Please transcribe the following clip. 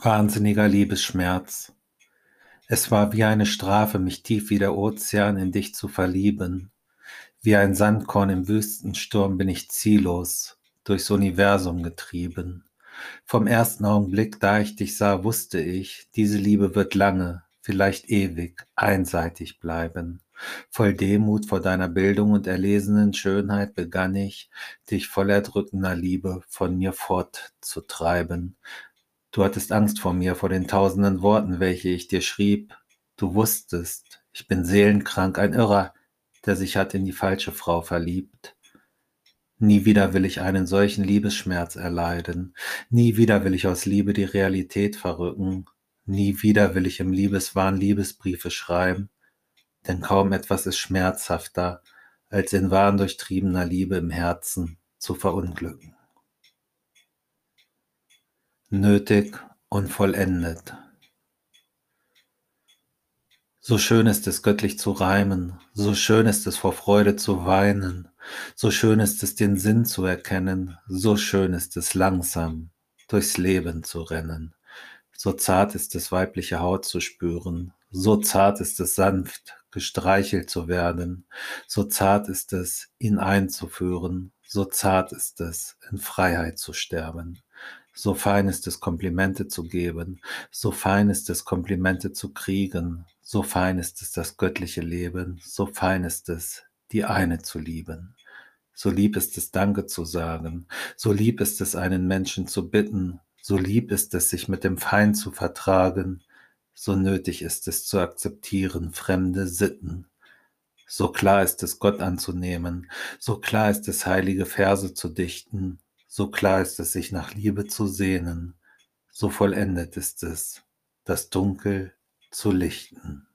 Wahnsinniger Liebesschmerz. Es war wie eine Strafe, mich tief wie der Ozean in dich zu verlieben. Wie ein Sandkorn im Wüstensturm bin ich ziellos durchs Universum getrieben. Vom ersten Augenblick, da ich dich sah, wusste ich, diese Liebe wird lange, vielleicht ewig, einseitig bleiben. Voll Demut vor deiner Bildung und erlesenen Schönheit begann ich, dich voll erdrückender Liebe von mir fortzutreiben, Du hattest Angst vor mir, vor den tausenden Worten, welche ich dir schrieb. Du wusstest, ich bin seelenkrank, ein Irrer, der sich hat in die falsche Frau verliebt. Nie wieder will ich einen solchen Liebesschmerz erleiden. Nie wieder will ich aus Liebe die Realität verrücken. Nie wieder will ich im Liebeswahn Liebesbriefe schreiben. Denn kaum etwas ist schmerzhafter, als in wahn durchtriebener Liebe im Herzen zu verunglücken nötig und vollendet. So schön ist es, göttlich zu reimen, so schön ist es, vor Freude zu weinen, so schön ist es, den Sinn zu erkennen, so schön ist es, langsam durchs Leben zu rennen, so zart ist es, weibliche Haut zu spüren, so zart ist es, sanft gestreichelt zu werden, so zart ist es, ihn einzuführen, so zart ist es, in Freiheit zu sterben. So fein ist es, Komplimente zu geben, so fein ist es, Komplimente zu kriegen, so fein ist es, das göttliche Leben, so fein ist es, die eine zu lieben. So lieb ist es, Danke zu sagen, so lieb ist es, einen Menschen zu bitten, so lieb ist es, sich mit dem Feind zu vertragen, so nötig ist es zu akzeptieren fremde Sitten. So klar ist es, Gott anzunehmen, so klar ist es, heilige Verse zu dichten, so klar ist es, sich nach Liebe zu sehnen, so vollendet ist es, das Dunkel zu lichten.